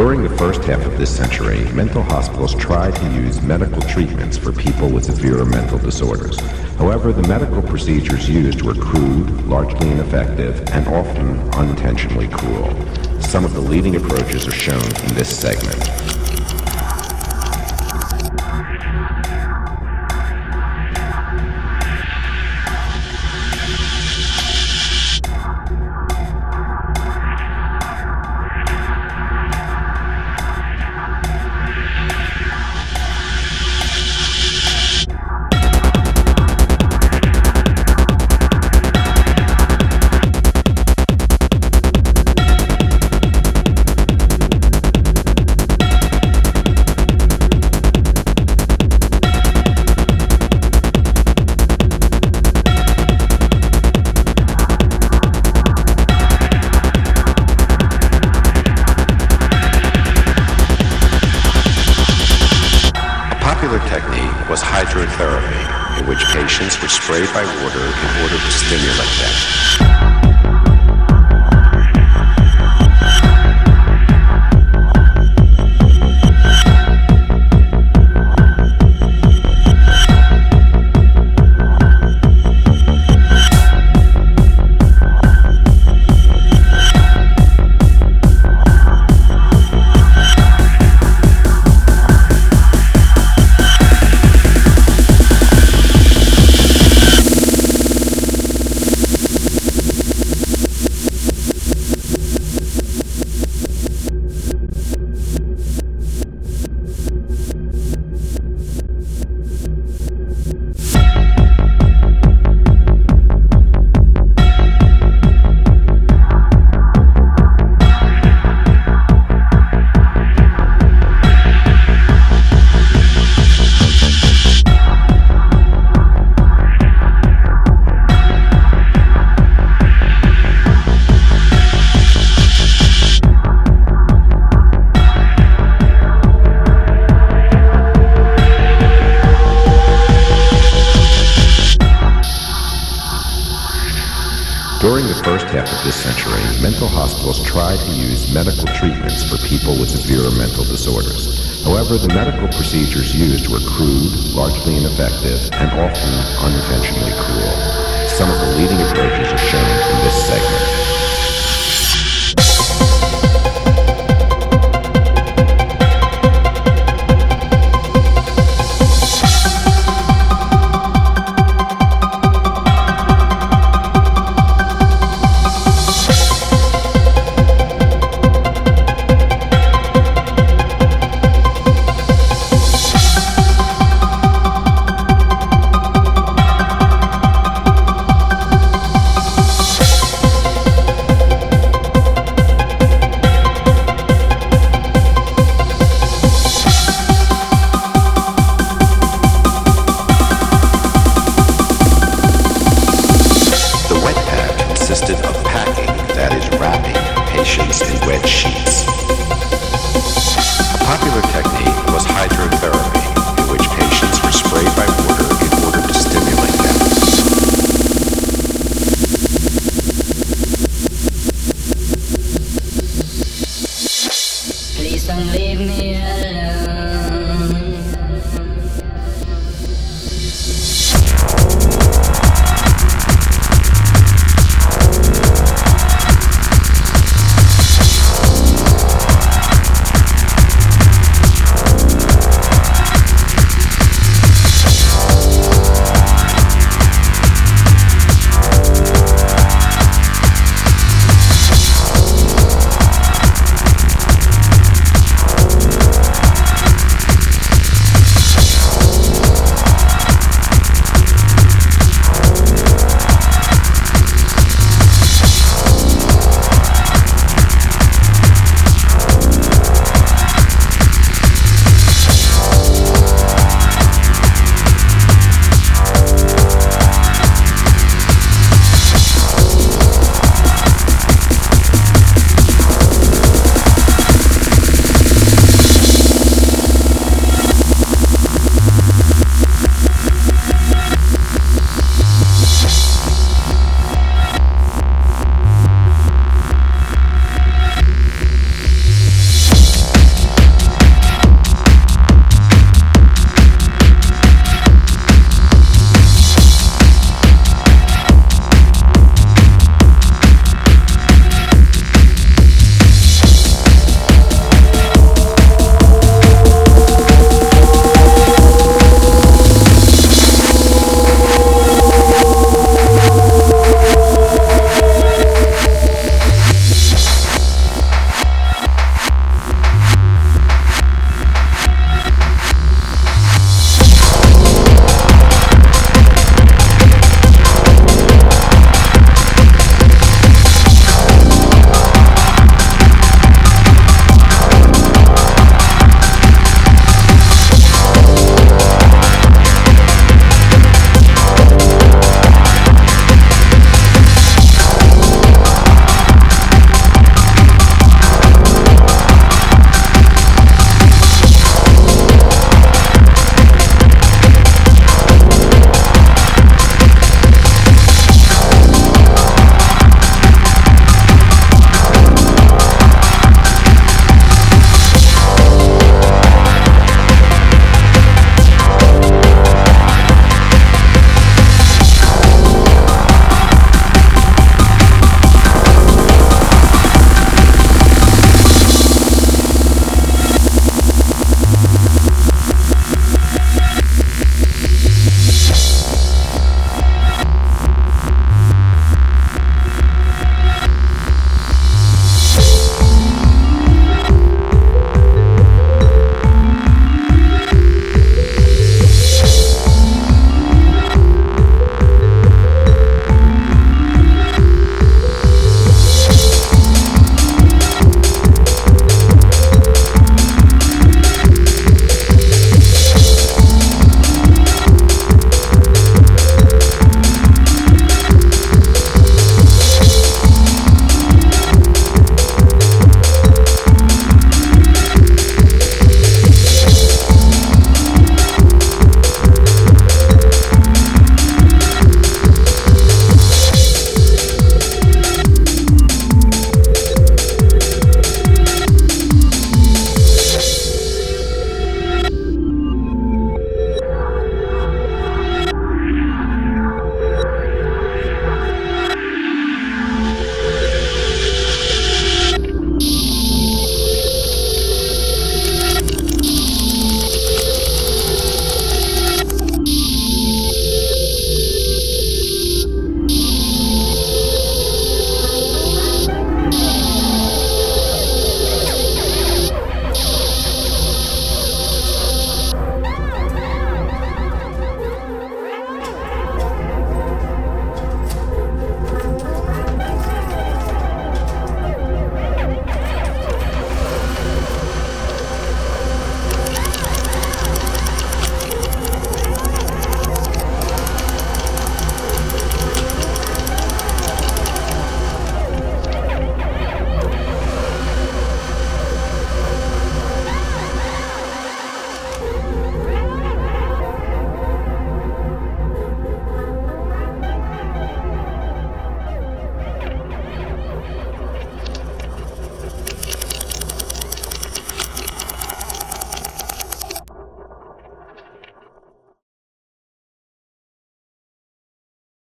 During the first half of this century, mental hospitals tried to use medical treatments for people with severe mental disorders. However, the medical procedures used were crude, largely ineffective, and often unintentionally cruel. Some of the leading approaches are shown in this segment. In order to During the first half of this century, mental hospitals tried to use medical treatments for people with severe mental disorders. However, the medical procedures used were crude, largely ineffective, and often unintentionally cruel. Some of the leading approaches are shown